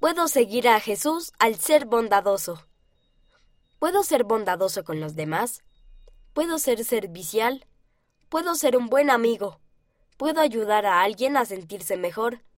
Puedo seguir a Jesús al ser bondadoso. ¿Puedo ser bondadoso con los demás? ¿Puedo ser servicial? ¿Puedo ser un buen amigo? ¿Puedo ayudar a alguien a sentirse mejor?